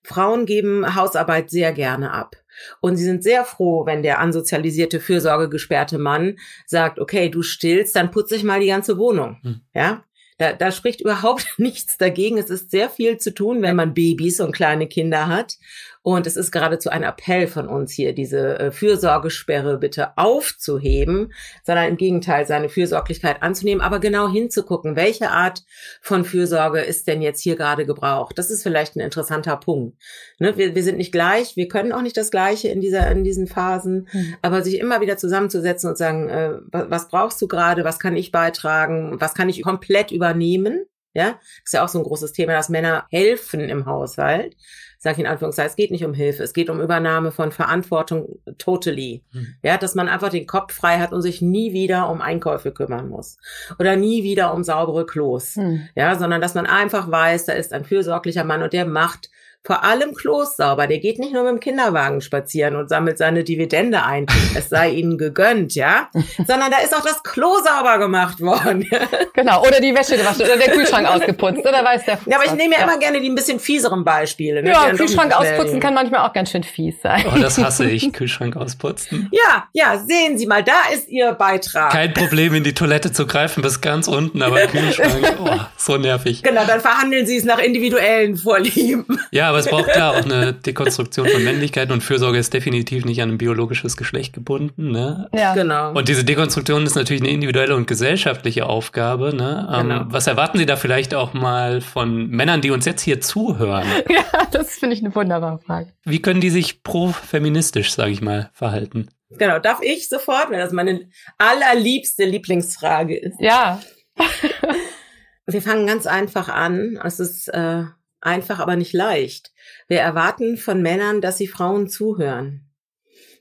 Frauen geben Hausarbeit sehr gerne ab. Und sie sind sehr froh, wenn der ansozialisierte, fürsorgegesperrte Mann sagt, okay, du stillst, dann putze ich mal die ganze Wohnung. Hm. Ja. Da, da spricht überhaupt nichts dagegen. Es ist sehr viel zu tun, wenn man Babys und kleine Kinder hat. Und es ist geradezu ein Appell von uns hier, diese äh, Fürsorgesperre bitte aufzuheben, sondern im Gegenteil seine Fürsorglichkeit anzunehmen, aber genau hinzugucken, welche Art von Fürsorge ist denn jetzt hier gerade gebraucht. Das ist vielleicht ein interessanter Punkt. Ne? Wir, wir sind nicht gleich, wir können auch nicht das Gleiche in dieser in diesen Phasen, mhm. aber sich immer wieder zusammenzusetzen und sagen, äh, was, brauchst du gerade, was kann ich beitragen, was kann ich komplett übernehmen? Ja, ist ja auch so ein großes Thema, dass Männer helfen im Haushalt sage ich in Anführungszeichen, es geht nicht um Hilfe, es geht um Übernahme von Verantwortung totally. Mhm. Ja, dass man einfach den Kopf frei hat und sich nie wieder um Einkäufe kümmern muss oder nie wieder um saubere Klos. Mhm. Ja, sondern dass man einfach weiß, da ist ein fürsorglicher Mann und der macht vor allem Klos sauber. Der geht nicht nur mit dem Kinderwagen spazieren und sammelt seine Dividende ein. Es sei ihnen gegönnt, ja? Sondern da ist auch das Klo sauber gemacht worden. genau. Oder die Wäsche gewaschen oder der Kühlschrank ausgeputzt. Oder weiß der. Ja, aber ich nehme ja, immer gerne die ein bisschen fieseren Beispiele. Ne? Ja, Kühlschrank ausputzen kann manchmal auch ganz schön fies sein. Oh, das hasse ich. Kühlschrank ausputzen. Ja, ja, sehen Sie mal, da ist Ihr Beitrag. Kein Problem, in die Toilette zu greifen bis ganz unten, aber Kühlschrank, oh, so nervig. Genau, dann verhandeln Sie es nach individuellen Vorlieben. Ja, aber es braucht da auch eine Dekonstruktion von Männlichkeit und Fürsorge ist definitiv nicht an ein biologisches Geschlecht gebunden. Ne? Ja, genau. Und diese Dekonstruktion ist natürlich eine individuelle und gesellschaftliche Aufgabe. Ne? Ähm, genau. was erwarten Sie da vielleicht auch mal von Männern, die uns jetzt hier zuhören? Ja, das finde ich eine wunderbare Frage. Wie können die sich pro-feministisch, sage ich mal, verhalten? Genau, darf ich sofort, wenn das meine allerliebste Lieblingsfrage ist. Ja. Wir fangen ganz einfach an. Es ist äh, einfach, aber nicht leicht. Wir erwarten von Männern, dass sie Frauen zuhören.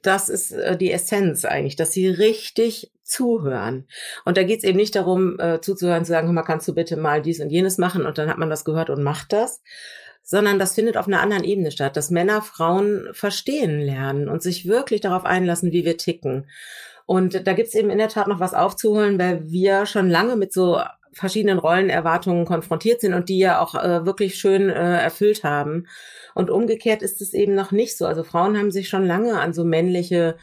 Das ist äh, die Essenz eigentlich, dass sie richtig zuhören. Und da geht es eben nicht darum, äh, zuzuhören, zu sagen, mal, kannst du bitte mal dies und jenes machen und dann hat man das gehört und macht das, sondern das findet auf einer anderen Ebene statt, dass Männer Frauen verstehen lernen und sich wirklich darauf einlassen, wie wir ticken. Und da gibt's eben in der Tat noch was aufzuholen, weil wir schon lange mit so verschiedenen Rollenerwartungen konfrontiert sind und die ja auch äh, wirklich schön äh, erfüllt haben. Und umgekehrt ist es eben noch nicht so. Also Frauen haben sich schon lange an so männliche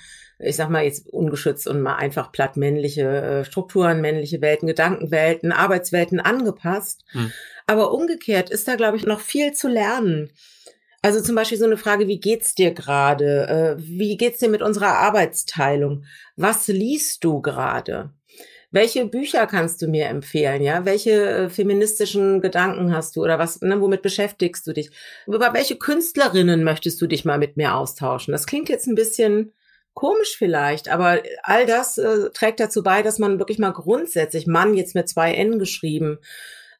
ich sag mal jetzt ungeschützt und mal einfach platt männliche äh, Strukturen, männliche Welten, Gedankenwelten, Arbeitswelten angepasst. Hm. Aber umgekehrt ist da, glaube ich, noch viel zu lernen. Also zum Beispiel so eine Frage, wie geht's dir gerade? Äh, wie geht's dir mit unserer Arbeitsteilung? Was liest du gerade? Welche Bücher kannst du mir empfehlen? Ja, welche äh, feministischen Gedanken hast du oder was? Ne, womit beschäftigst du dich? Über welche Künstlerinnen möchtest du dich mal mit mir austauschen? Das klingt jetzt ein bisschen komisch vielleicht, aber all das äh, trägt dazu bei, dass man wirklich mal grundsätzlich Mann jetzt mit zwei N geschrieben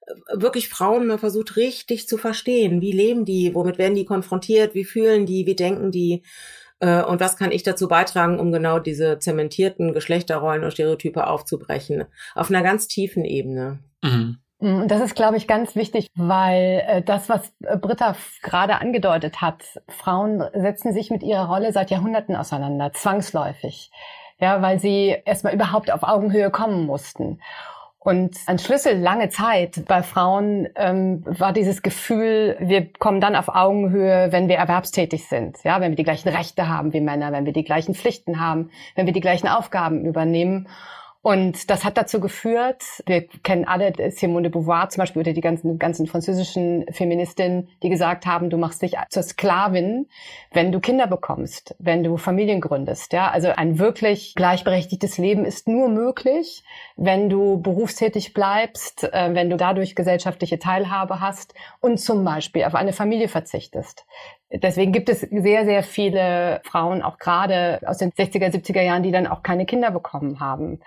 äh, wirklich Frauen mal versucht richtig zu verstehen. Wie leben die? Womit werden die konfrontiert? Wie fühlen die? Wie denken die? Äh, und was kann ich dazu beitragen, um genau diese zementierten Geschlechterrollen und Stereotype aufzubrechen? Auf einer ganz tiefen Ebene. Mhm. mm, das ist, glaube ich, ganz wichtig, weil äh, das, was äh, Britta gerade angedeutet hat, Frauen setzen sich mit ihrer Rolle seit Jahrhunderten auseinander, zwangsläufig. Ja, weil sie erstmal überhaupt auf Augenhöhe kommen mussten. Und ein Schlüssel lange Zeit bei Frauen ähm, war dieses Gefühl, wir kommen dann auf Augenhöhe, wenn wir erwerbstätig sind, ja, wenn wir die gleichen Rechte haben wie Männer, wenn wir die gleichen Pflichten haben, wenn wir die gleichen Aufgaben übernehmen. Und das hat dazu geführt, wir kennen alle Simone de Beauvoir zum Beispiel oder die ganzen, ganzen französischen Feministinnen, die gesagt haben, du machst dich zur Sklavin, wenn du Kinder bekommst, wenn du Familien gründest. Ja, also ein wirklich gleichberechtigtes Leben ist nur möglich, wenn du berufstätig bleibst, äh, wenn du dadurch gesellschaftliche Teilhabe hast und zum Beispiel auf eine Familie verzichtest. Deswegen gibt es sehr, sehr viele Frauen, auch gerade aus den 60er, 70er Jahren, die dann auch keine Kinder bekommen haben.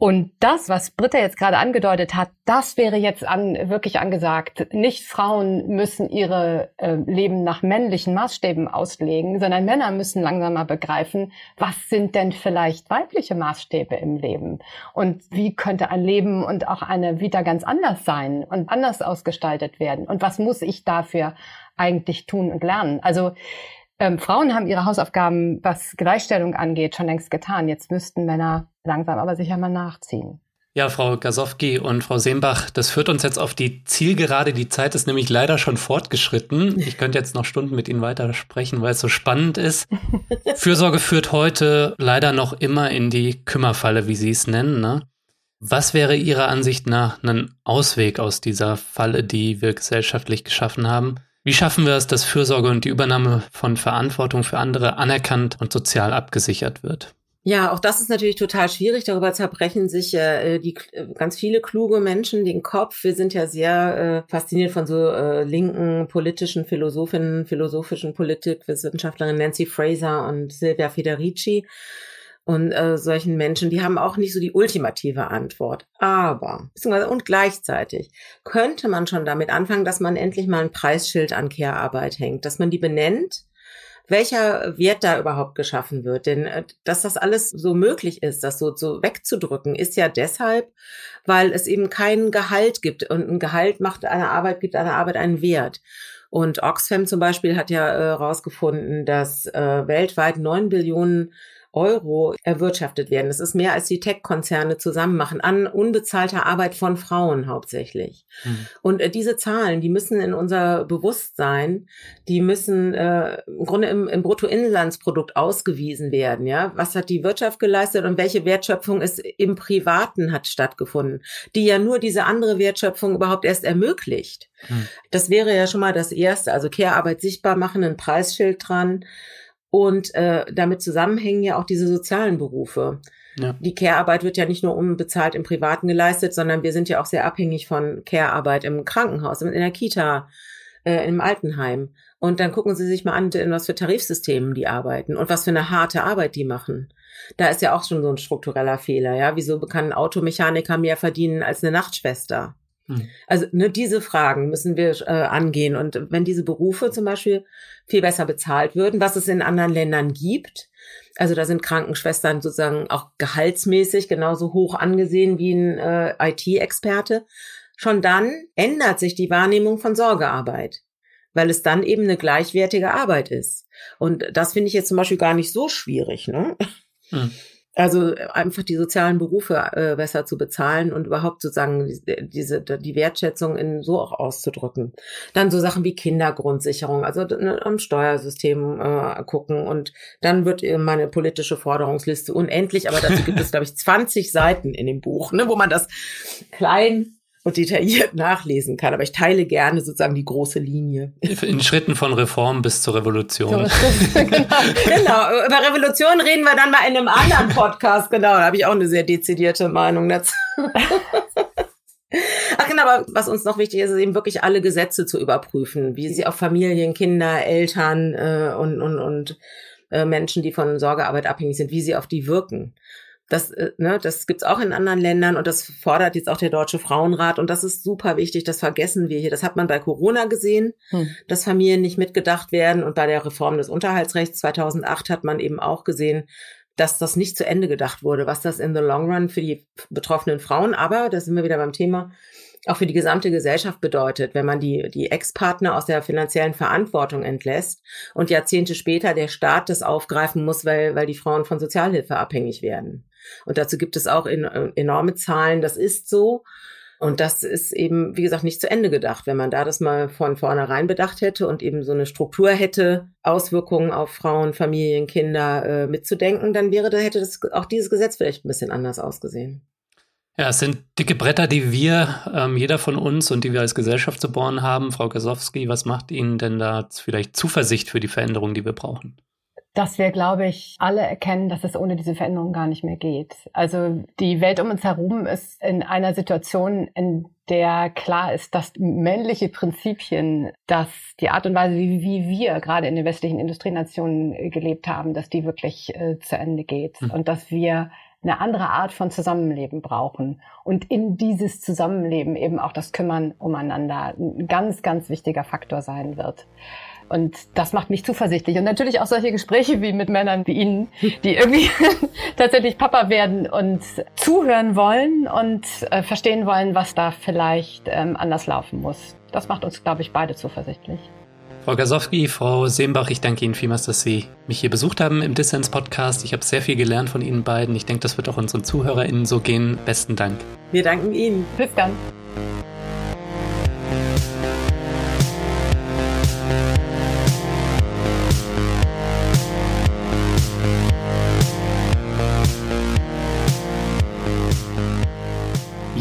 Und das, was Britta jetzt gerade angedeutet hat, das wäre jetzt an, wirklich angesagt. Nicht Frauen müssen ihre äh, Leben nach männlichen Maßstäben auslegen, sondern Männer müssen langsam mal begreifen, was sind denn vielleicht weibliche Maßstäbe im Leben? Und wie könnte ein Leben und auch eine Vita ganz anders sein und anders ausgestaltet werden? Und was muss ich dafür eigentlich tun und lernen? Also ähm, Frauen haben ihre Hausaufgaben, was Gleichstellung angeht, schon längst getan. Jetzt müssten Männer langsam aber sicher mal nachziehen. Ja, Frau Gasowski und Frau Seembach, das führt uns jetzt auf die Zielgerade. Die Zeit ist nämlich leider schon fortgeschritten. Ich könnte jetzt noch Stunden mit Ihnen weitersprechen, weil es so spannend ist. Fürsorge führt heute leider noch immer in die Kümmerfalle, wie Sie es nennen. Ne? Was wäre Ihrer Ansicht nach ein Ausweg aus dieser Falle, die wir gesellschaftlich geschaffen haben? Wie schaffen wir es, dass Fürsorge und die Übernahme von Verantwortung für andere anerkannt und sozial abgesichert wird? Ja, auch das ist natürlich total schwierig. Darüber zerbrechen sich äh, die äh, ganz viele kluge Menschen den Kopf. Wir sind ja sehr äh, fasziniert von so äh, linken politischen Philosophinnen, philosophischen Politikwissenschaftlerinnen Nancy Fraser und Silvia Federici und äh, solchen Menschen, die haben auch nicht so die ultimative Antwort. Aber, und gleichzeitig könnte man schon damit anfangen, dass man endlich mal ein Preisschild an Care-Arbeit hängt, dass man die benennt, welcher Wert da überhaupt geschaffen wird. Denn äh, dass das alles so möglich ist, das so, so wegzudrücken, ist ja deshalb, weil es eben kein Gehalt gibt. Und ein Gehalt macht einer Arbeit, gibt einer Arbeit einen Wert. Und Oxfam zum Beispiel hat ja herausgefunden, äh, dass äh, weltweit neun Billionen Euro erwirtschaftet werden. Das ist mehr als die Tech-Konzerne zusammen machen, an unbezahlter Arbeit von Frauen hauptsächlich. Mhm. Und äh, diese Zahlen, die müssen in unser Bewusstsein, die müssen äh, im Grunde im, im Bruttoinlandsprodukt ausgewiesen werden. Ja, was hat die Wirtschaft geleistet und welche Wertschöpfung ist im Privaten hat stattgefunden, die ja nur diese andere Wertschöpfung überhaupt erst ermöglicht. Mhm. Das wäre ja schon mal das Erste. Also Care-Arbeit sichtbar machen, ein Preisschild dran. Und äh, damit zusammenhängen ja auch diese sozialen Berufe. Ja. Die Care-Arbeit wird ja nicht nur unbezahlt im Privaten geleistet, sondern wir sind ja auch sehr abhängig von Care-Arbeit im Krankenhaus, in der Kita, äh, im Altenheim. Und dann gucken Sie sich mal an, in was für Tarifsystemen die arbeiten und was für eine harte Arbeit die machen. Da ist ja auch schon so ein struktureller Fehler, ja. Wieso kann ein Automechaniker mehr verdienen als eine Nachtschwester? Hm. Also ne, diese Fragen müssen wir äh, angehen. Und wenn diese Berufe zum Beispiel viel besser bezahlt würden, was es in anderen Ländern gibt, also da sind Krankenschwestern sozusagen auch gehaltsmäßig genauso hoch angesehen wie ein äh, IT-Experte, schon dann ändert sich die Wahrnehmung von Sorgearbeit, weil es dann eben eine gleichwertige Arbeit ist. Und das finde ich jetzt zum Beispiel gar nicht so schwierig. Ne? Hm. Also einfach die sozialen Berufe äh, besser zu bezahlen und überhaupt sozusagen diese die Wertschätzung in so auch auszudrücken. Dann so Sachen wie Kindergrundsicherung, also ne, am Steuersystem äh, gucken und dann wird meine politische Forderungsliste unendlich, aber dazu gibt es glaube ich 20 Seiten in dem Buch, ne, wo man das klein und detailliert nachlesen kann. Aber ich teile gerne sozusagen die große Linie. In Schritten von Reform bis zur Revolution. genau. genau. Über Revolution reden wir dann mal in einem anderen Podcast. Genau, da habe ich auch eine sehr dezidierte Meinung dazu. Ach genau, aber was uns noch wichtig ist, ist eben wirklich alle Gesetze zu überprüfen, wie sie auf Familien, Kinder, Eltern äh, und, und, und äh, Menschen, die von Sorgearbeit abhängig sind, wie sie auf die wirken. Das, äh, ne, das gibt's auch in anderen Ländern und das fordert jetzt auch der Deutsche Frauenrat und das ist super wichtig, das vergessen wir hier. Das hat man bei Corona gesehen, hm. dass Familien nicht mitgedacht werden und bei der Reform des Unterhaltsrechts 2008 hat man eben auch gesehen, dass das nicht zu Ende gedacht wurde, was das in the long run für die betroffenen Frauen, aber da sind wir wieder beim Thema, auch für die gesamte Gesellschaft bedeutet, wenn man die, die Ex-Partner aus der finanziellen Verantwortung entlässt und Jahrzehnte später der Staat das aufgreifen muss, weil, weil die Frauen von Sozialhilfe abhängig werden. Und dazu gibt es auch in, äh, enorme Zahlen. Das ist so. Und das ist eben, wie gesagt, nicht zu Ende gedacht. Wenn man da das mal von vornherein bedacht hätte und eben so eine Struktur hätte, Auswirkungen auf Frauen, Familien, Kinder äh, mitzudenken, dann wäre, da hätte das auch dieses Gesetz vielleicht ein bisschen anders ausgesehen. Ja, es sind dicke Bretter, die wir, ähm, jeder von uns und die wir als Gesellschaft zu bohren haben. Frau Kasowski, was macht Ihnen denn da vielleicht Zuversicht für die Veränderung, die wir brauchen? Dass wir, glaube ich, alle erkennen, dass es ohne diese Veränderung gar nicht mehr geht. Also die Welt um uns herum ist in einer Situation, in der klar ist, dass männliche Prinzipien, dass die Art und Weise, wie, wie wir gerade in den westlichen Industrienationen gelebt haben, dass die wirklich äh, zu Ende geht mhm. und dass wir eine andere Art von Zusammenleben brauchen und in dieses Zusammenleben eben auch das Kümmern umeinander ein ganz, ganz wichtiger Faktor sein wird. Und das macht mich zuversichtlich. Und natürlich auch solche Gespräche wie mit Männern wie Ihnen, die irgendwie tatsächlich Papa werden und zuhören wollen und äh, verstehen wollen, was da vielleicht ähm, anders laufen muss. Das macht uns, glaube ich, beide zuversichtlich. Frau Gasowski, Frau Seembach, ich danke Ihnen vielmals, dass Sie mich hier besucht haben im Dissens-Podcast. Ich habe sehr viel gelernt von Ihnen beiden. Ich denke, das wird auch unseren ZuhörerInnen so gehen. Besten Dank. Wir danken Ihnen. Bis dann.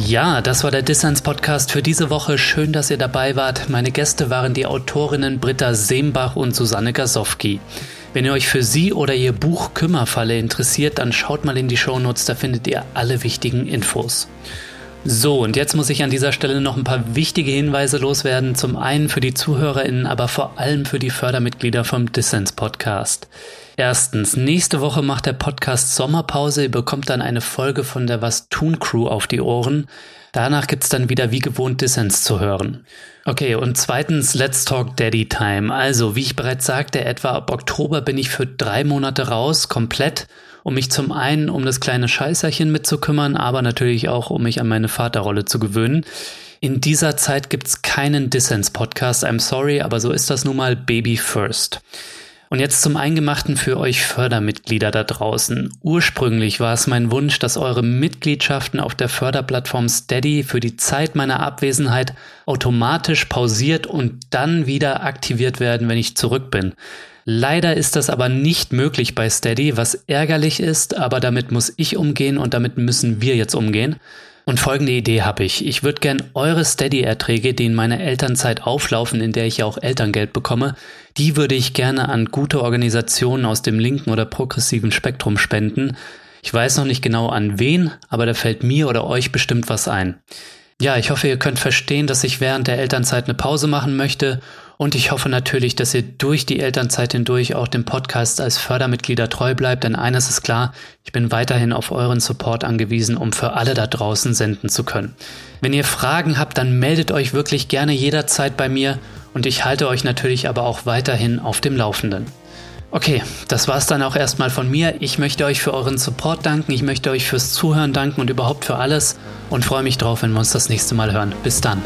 Ja, das war der Dissens Podcast für diese Woche. Schön, dass ihr dabei wart. Meine Gäste waren die Autorinnen Britta Seembach und Susanne Gasowski. Wenn ihr euch für sie oder ihr Buch Kümmerfalle interessiert, dann schaut mal in die Shownotes, da findet ihr alle wichtigen Infos. So, und jetzt muss ich an dieser Stelle noch ein paar wichtige Hinweise loswerden. Zum einen für die ZuhörerInnen, aber vor allem für die Fördermitglieder vom Dissens Podcast. Erstens, nächste Woche macht der Podcast Sommerpause. Ihr bekommt dann eine Folge von der Was tun Crew auf die Ohren. Danach gibt's dann wieder wie gewohnt Dissens zu hören. Okay, und zweitens, Let's Talk Daddy Time. Also, wie ich bereits sagte, etwa ab Oktober bin ich für drei Monate raus, komplett, um mich zum einen um das kleine Scheißerchen mitzukümmern, aber natürlich auch, um mich an meine Vaterrolle zu gewöhnen. In dieser Zeit gibt's keinen Dissens-Podcast. I'm sorry, aber so ist das nun mal Baby First. Und jetzt zum Eingemachten für euch Fördermitglieder da draußen. Ursprünglich war es mein Wunsch, dass eure Mitgliedschaften auf der Förderplattform Steady für die Zeit meiner Abwesenheit automatisch pausiert und dann wieder aktiviert werden, wenn ich zurück bin. Leider ist das aber nicht möglich bei Steady, was ärgerlich ist, aber damit muss ich umgehen und damit müssen wir jetzt umgehen. Und folgende Idee habe ich. Ich würde gern eure Steady-Erträge, die in meiner Elternzeit auflaufen, in der ich ja auch Elterngeld bekomme, die würde ich gerne an gute Organisationen aus dem linken oder progressiven Spektrum spenden. Ich weiß noch nicht genau an wen, aber da fällt mir oder euch bestimmt was ein. Ja, ich hoffe, ihr könnt verstehen, dass ich während der Elternzeit eine Pause machen möchte und ich hoffe natürlich, dass ihr durch die Elternzeit hindurch auch dem Podcast als Fördermitglieder treu bleibt, denn eines ist klar, ich bin weiterhin auf euren Support angewiesen, um für alle da draußen senden zu können. Wenn ihr Fragen habt, dann meldet euch wirklich gerne jederzeit bei mir und ich halte euch natürlich aber auch weiterhin auf dem Laufenden. Okay, das war's dann auch erstmal von mir. Ich möchte euch für euren Support danken, ich möchte euch fürs Zuhören danken und überhaupt für alles und freue mich drauf, wenn wir uns das nächste Mal hören. Bis dann.